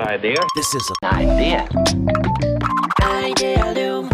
Idea. This is an idea. Idealum.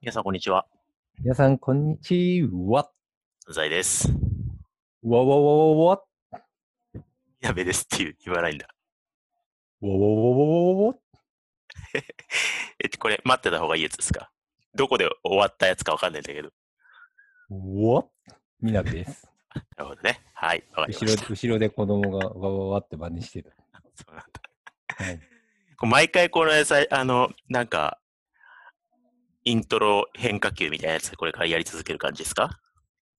皆さん、こんにちは。皆さん、こんにちは。ザイです。わわわわわ。やべですっていう言わないんだ。わわわわわわ。え、これ、待ってた方がいいやつですか？どこで終わったやつかわかんないんだけど。わみなべです。なるほどね。はい、わかりま後ろした。後ろで子供がわわわって真似してた。そうなんだはい、毎回このやつ、あの、なんか、イントロ変化球みたいなやつ、これからやり続ける感じですか？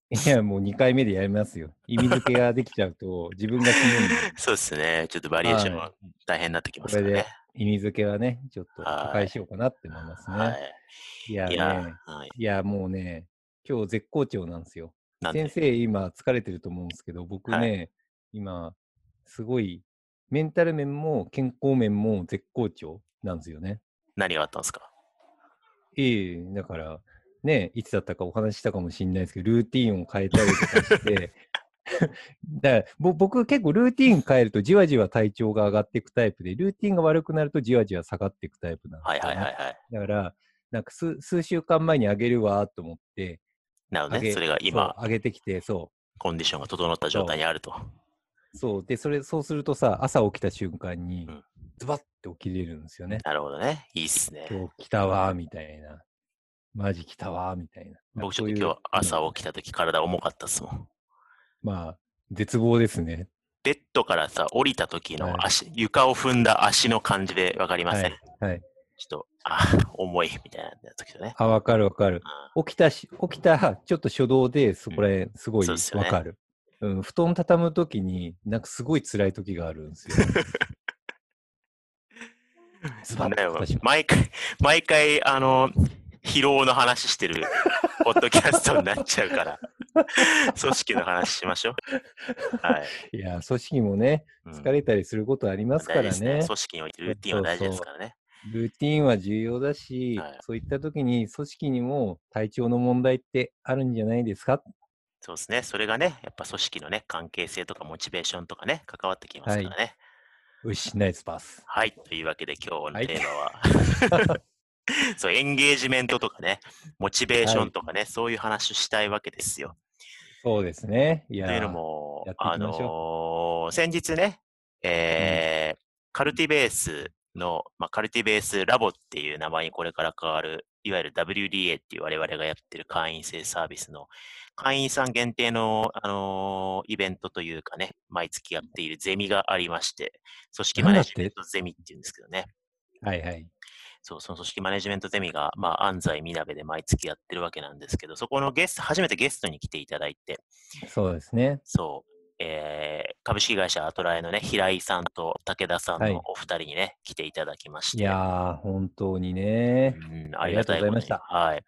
いや、もう2回目でやりますよ。意味付けができちゃうと、自分が決めるそうですね。ちょっとバリエーション大変になってきますこれで。意味付けはね、ちょっとはい破壊しようかなって思いますね。、はいい。いやねや、はい。いや、もうね、今日絶好調なんですよ。先生、今疲れてると思うんですけど、僕ね、は今、すごい、メンタル面も健康面も絶好調なんですよね。何があったんですか？ええだから、ね、いつだったかお話ししたかもしれないですけど、ルーティンを変えたりとかして、だからぼ僕結構ルーティン変えるとじわじわ体調が上がっていくタイプで、ルーティンが悪くなるとじわじわ下がっていくタイプなんですはいよ、ね。はいはいはい。だから、なんか数数週間前にあげるわと思って、なるほどね。それが今、上げてきて、そコンディションが整った状態にあると。う、そう、で、それ、そうするとさ、朝起きた瞬間にうん、ズバッて起きれるんですよね。なるほどね。いいっすね。今日来たわ、みたいな。マジ来たわ、みたいな。僕ちょっと今日朝起きた。た時体重かったっすもん。まあ、絶望ですね。ベッドからさ、降りた時はいの足、床を踏んだ足の感じでわかりません、はい。はい。ちょっと、あ、重いみたいな時とね。あ、わかるわかる。う起きたし、起きた、ちょっと初動で、そこらへん、すごいわかる。うん、布団畳むときに、なんかすごい辛い時があるんですよ。ズバッんねと出します毎回、毎回、あの、疲労の話してる、ポッドキャストになっちゃうから、組織の話しましょう。はい。いや、組織もね、うん疲れたりすることありますから大事ですね。組織においてルーティンは大事ですからね。ルーティンは重要だし、はいそういった時に組織にも体調の問題ってあるんじゃないですか？そうですね。それがね、やっぱ組織のね、関係性とかモチベーションとかね、関わってきますからね。よし、ナイスパス。はい。というわけで今日のはいテーマは、そう、エンゲージメントとかね、モチベーションとかね、そういう話をしたいわけですよ。そうですね。いやというのもあのー先日ね、えーカルティベースの、まあ、カルティベースラボっていう名前にこれから変わる、いわゆる WDA っていう我々がやってる会員制サービスの会員さん限定の、あのーイベントというかね、毎月やっているゼミがありまして、組織マネジメントゼミっていうんですけどね。はいはい。そう、その組織マネジメントゼミが、まあ、安西みなべで毎月やってるわけなんですけど、そこのゲスト、初めてゲストに来ていただいて、そうですね。そう、えー株式会社アトラエのね、平井さんと武田さんはいのお二人にね、来ていただきまして、いやー、本当にね。うん、ありがとうございましたはい。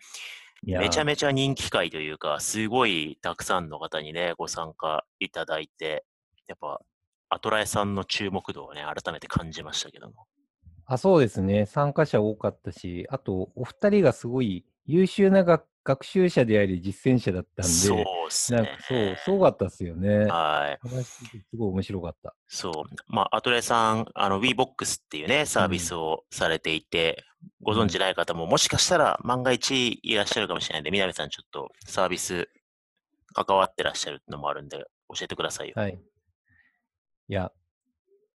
めちゃめちゃ人気会というか、すごいたくさんの方にね、ご参加いただいて、やっぱ、アトラエさんの注目度をね、改めて感じましたけども。あ、そうですね。参加者多かったし、あと、お二人がすごい優秀な学学習者であり実践者だったんで、そうっすね。そう、すごかったですよね。はい。話すごい面白かった。そう。まあ、アトレさん、あの、WeBox っていうね、サービスをされていて、ご存知ない方も、もしかしたら万が一いらっしゃるかもしれないんで、南さんちょっとサービス関わってらっしゃるのもあるんで、教えてくださいよ。はい。いや、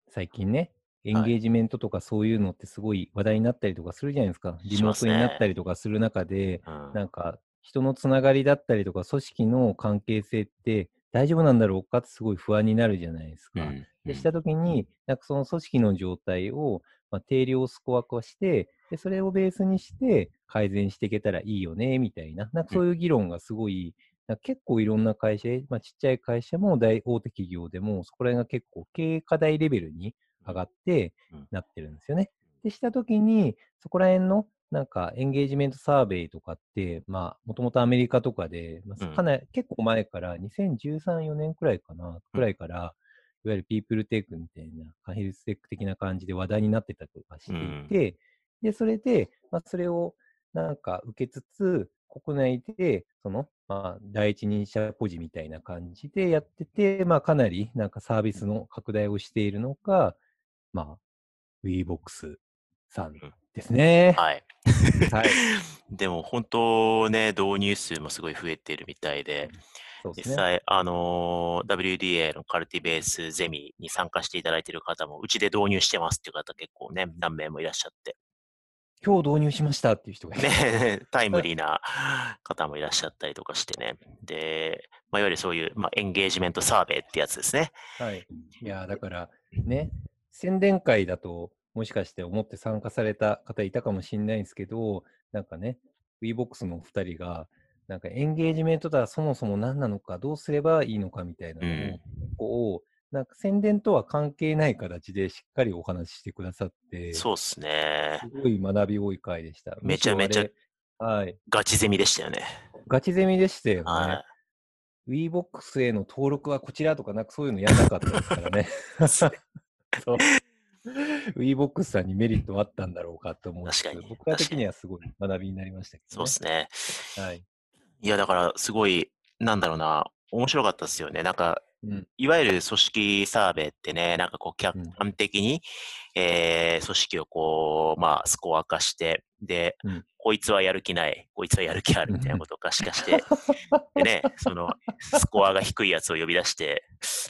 最近ね、エンゲージメントとかそういうのってすごい話題になったりとかするじゃないですか。リモートになったりとかする中で、うん。なんか人のつながりだったりとか組織の関係性って大丈夫なんだろうかってすごい不安になるじゃないですか。うんでしたときに、なんかその組織の状態を、まあ、定量スコア化してで、それをベースにして改善していけたらいいよね、みたいな、なんかそういう議論がすごい、なんか結構いろんな会社、まあ、ちっちゃい会社も大大手企業でも、そこら辺が結構経営課題レベルに上がってうん。なってるんですよね。でしたときに、そこら辺のなんかエンゲージメントサーベイとかって、まあ、もともとアメリカとかで、まあうん。かなり、結構前から、2013、4年くらいかな、くらいから、いわゆるピープルテックみたいな、ヘルステック的な感じで話題になってたりとかしていて、で、それで、まあ、それをなんか受けつつ、国内で、その、まあ、第一人者ポジみたいな感じでやってて、まあ、かなりなんかサービスの拡大をしているのが、まあ、WeBox さんですね。はい。はい。でも本当ね、導入数もすごい増えてるみたいで、ですね。実際、あのー WDA のカルティベースゼミに参加していただいている方も、うちで導入してますっていう方結構ね、何名もいらっしゃって、今日導入しましたっていう人が。ね、タイムリーな方もいらっしゃったりとかしてね。で、まあ、いわゆるそういう、まあ、エンゲージメントサーベイってやつですね。はい。いやー、だからね、宣伝会だと、もしかして思って参加された方いたかもしれないんですけど、なんかね、WeBox のお二人が、なんかエンゲージメントとはそもそも何なのか、どうすればいいのかみたいなのを、うんなんか宣伝とは関係ない形でしっかりお話ししてくださって、すそうっすね。ごい学び多い回でした。めちゃめちゃはい。ガチゼミでしたよね。ガチゼミでしたよね。は WeBox への登録はこちらとか、なんかそういうのやらなかったですからね。そう。WeBox さんにメリットあったんだろうかと思うんですけど確かに僕ら的にはすごい学びになりましたけど、ね。うっすね。はい。いや、だから、すごい、なんだろうな、面白かったですよね。なんか、うん。いわゆる組織サーベイってね、なんかこう客うん観的に、えー組織をこう、まあ、スコア化して、で、うんこいつはやる気ない、こいつはやる気あるみたいなことを可視化して、でね、その、スコアが低いやつを呼び出して、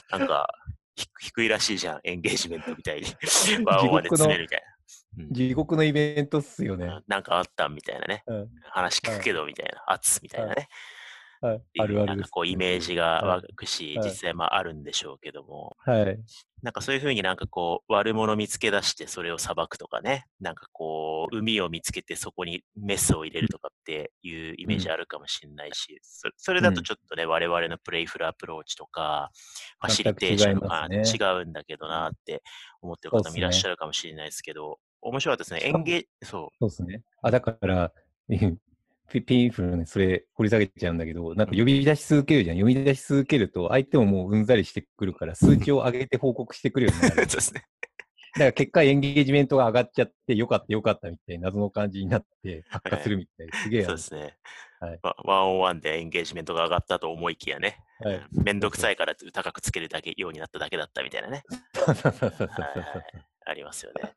なんか、ひ低いらしいじゃん、エンゲージメントみたいに。ワンワンで詰めるみたいな。うん地獄のイベントっすよね。なんかあったみたいなね。うん。話聞くけどみたいな。圧みたいなね。はい。あるあるですなんかこうイメージが湧くし、はい実際まああるんでしょうけども、はい。なんかそういうふうになんかこう悪者見つけ出してそれを裁くとかね、なんかこう海を見つけてそこにメスを入れるとかっていうイメージあるかもしれないし、そそれだとちょっとね、我々のプレイフルアプローチとか、ファシリテーションとか違い違うんだけどなって思ってる方もいらっしゃるかもしれないですけど、面白かったですね。演芸、そそうですね。あ、だから、ピピンフルね、それ掘り下げちゃうんだけど、なんか呼び出し続けるじゃん。呼び出し続けると、相手ももううんざりしてくるから、数値を上げて報告してくるようになう。そうる。ですね。だから結果エンゲージメントが上がっちゃって、よかったよかったみたいな謎の感じになって、発火するみたいな。すげえそうですね。はいワワンオンワンでエンゲージメントが上がったと思いきやね、はい。めんどくさいから高くつけるだけようになっただけだったみたいなね、そうそうそうそうありますよね。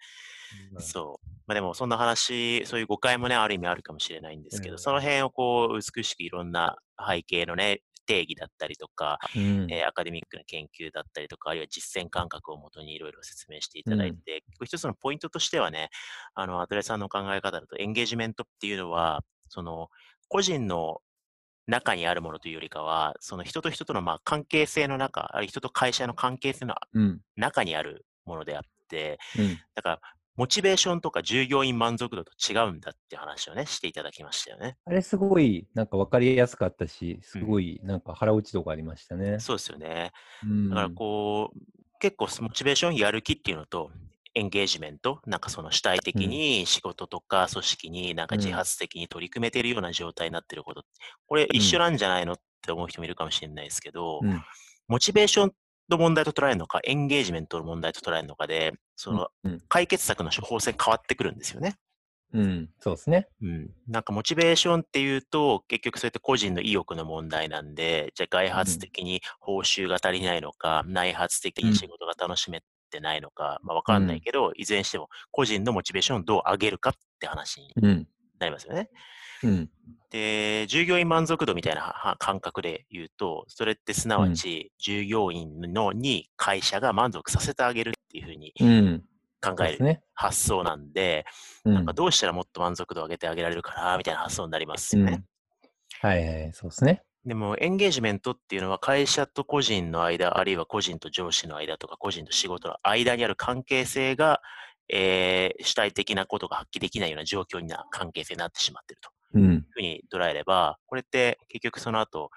そ うそう。まあでもそんな話、そういう誤解もね、ある意味あるかもしれないんですけど、うんその辺をこう、美しくいろんな背景のね、定義だったりとか、うんえーアカデミックな研究だったりとか、あるいは実践感覚をもとにいろいろ説明していただいて、一つのポイントとしてはね、あの、アトレさんの考え方だと、エンゲージメントっていうのは、その、個人の中にあるものというよりかは、その人と人とのまあ関係性の中、あるいは人と会社の関係性のうん。中にあるものであって、うん。だから、モチベーションとか従業員満足度と違うんだって話をね、していただきましたよね。あれすごい、なんか分かりやすかったし、すごい、なんか腹落ち度がありましたね。そうですよね。うんだからこう、結構モチベーションやる気っていうのと、エンゲージメント、なんかその主体的に仕事とか組織になんか自発的に取り組めてるような状態になってること、これ一緒なんじゃないのって思う人もいるかもしれないですけど、うんモチベーションの問題と捉えるのか、エンゲージメントの問題と捉えるのかで、そのうん。解決策の処方箋変わってくるんですよね。うん。そうですね。うん、なんかモチベーションっていうと、結局そうやって個人の意欲の問題なんで、じゃあ外発的に報酬が足りないのか、内発的に仕事が楽しめてないのか、まあわかんないけど、いずれにしても個人のモチベーションをどう上げるかって話にうん。なりますよね。うん。で、従業員満足度みたいなは感覚で言うと、それってすなわち従業員のに会社が満足させてあげるっていうふうにうん。考える。発想なんで、うんなんか。どうしたらもっと満足度を上げてあげられるかな、みたいな発想になりますよね。うんはいはい、そうですね。でも、エンゲージメントっていうのは会社と個人の間、あるいは個人と上司の間とか、個人と仕事の間にある関係性が、えー主体的なことが発揮できないような状況にな関係性になってしまっているとふうに捉えれば、これって結局その後、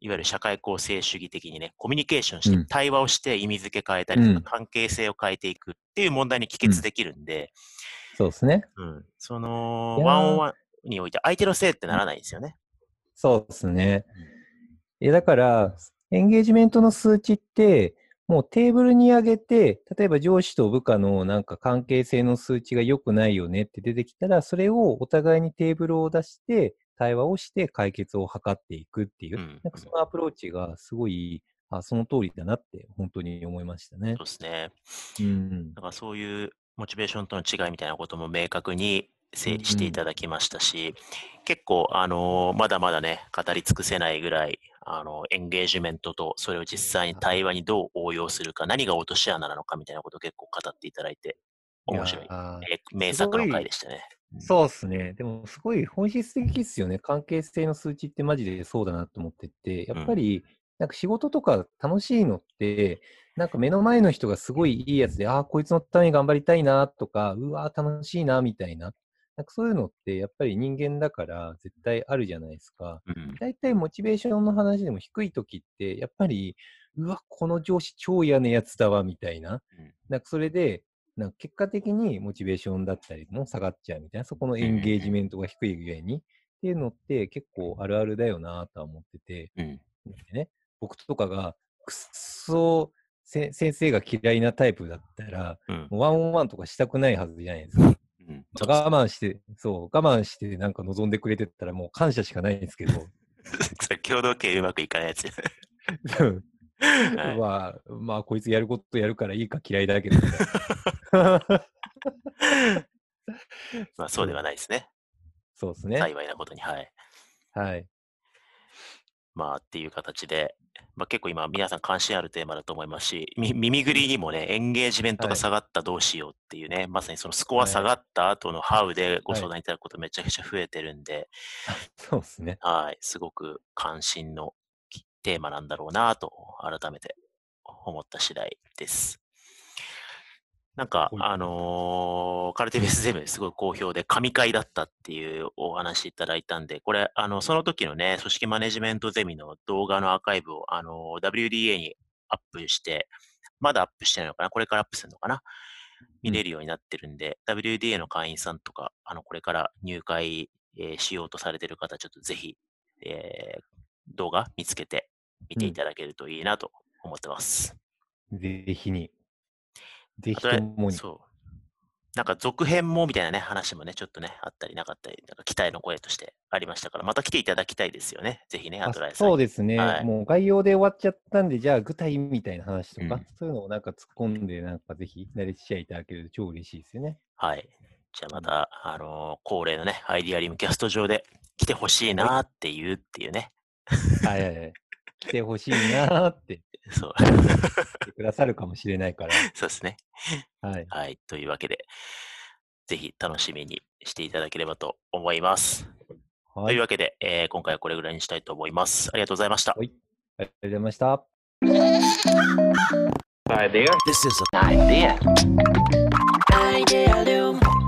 いわゆる社会構成主義的にね、コミュニケーションして、うん。対話をして意味付け変えたりとか、うん。関係性を変えていくっていう問題に帰結できるんで、そうですね。うん、そのワンオンワンにおいて相手のせいってならないんですよね。そうですね。いや、だから、エンゲージメントの数値って、もうテーブルに上げて、例えば上司と部下のなんか関係性の数値が良くないよねって出てきたら、それをお互いにテーブルを出して、対話をして解決を図っていくっていう、うんなんかそのアプローチがすごい、あ、その通りだなって本当に思いましたねそう。ですね。うん。だからそういうモチベーションとの違いみたいなことも明確に整理していただきましたし、結構、あのーまだまだね、語り尽くせないぐらい、あのエンゲージメントとそれを実際に対話にどう応用するか、何が落とし穴なのかみたいなことを結構語っていただいて、面白い、やーえ名作の回でしたね。そうっすね。でも、すごい本質的っすよね。関係性の数値ってマジでそうだなと思ってて、やっぱり、なんか仕事とか楽しいのって、なんか目の前の人がすごいいいやつで、ああ、こいつのために頑張りたいなとか、うわー楽しいなみたいな。なんかそういうのって、やっぱり人間だから絶対あるじゃないですか。うん大体モチベーションの話でも低い時って、やっぱり、うわ、この上司超嫌なやつだわ、みたいな。うんなんかそれで、なんか結果的にモチベーションだったりも下がっちゃうみたいな、そこのエンゲージメントが低い上に、っていうのって結構あるあるだよなとは思ってて、うんでね、僕とかがくっそせ先生が嫌いなタイプだったら、うんワンオンワンとかしたくないはずじゃないですか。うん我慢して、そう、我慢してなんか望んでくれてたらもう感謝しかないんですけど、共同経営うまくいかないやつ。うん はいまあ、まあ、こいつやることやるからいいか嫌いだけど。まあそうではないですね。そうですね。幸いなことに。はい。はい。まあっていう形で、まあ、結構今皆さん関心あるテーマだと思いますし、み耳ぐりにもね、エンゲージメントがはい下がったどうしようっていうね、まさにそのスコア下がった後のハウでご相談いただくことめちゃくちゃ増えてるんで、そうですね。はい、すごく関心のきテーマなんだろうなと改めて思った次第です。なんか、はいあのーカルティベースゼムすごい好評で、神回だったっていうお話いただいたんで、これ、あの、その時のね、組織マネジメントゼミの動画のアーカイブを、あのー WDA にアップして、まだアップしてないのかなこれからアップするのかな見れるようになってるんで、WDA の会員さんとか、あの、これから入会、えーしようとされてる方、ちょっとぜひ、えー動画見つけて見ていただけるといいなと思ってます。ぜひに。ぜひあともに。そう。なんか続編もみたいなね、話もね、ちょっとね、あったりなかったり、なんか期待の声としてありましたから、また来ていただきたいですよね。ぜひね、アあトライさんに。そうですね、はいもう概要で終わっちゃったんで、じゃあ具体みたいな話とか、うんそういうのをなんか突っ込んで、なんかぜひ、慣れしちゃいただけると超嬉しいですよね。はい。じゃあまた、あのー恒例のね、アイディアリムキャスト上で来てほしいなっていうっていうね。はいはいはい。来てほしいなーって そう。てくださるかもしれないから。そうですね。はい。はい。というわけで、ぜひ楽しみにしていただければと思います。はい。というわけで、えー今回はこれぐらいにしたいと思います。ありがとうございました。はいありがとうございました。This is an idea. idea.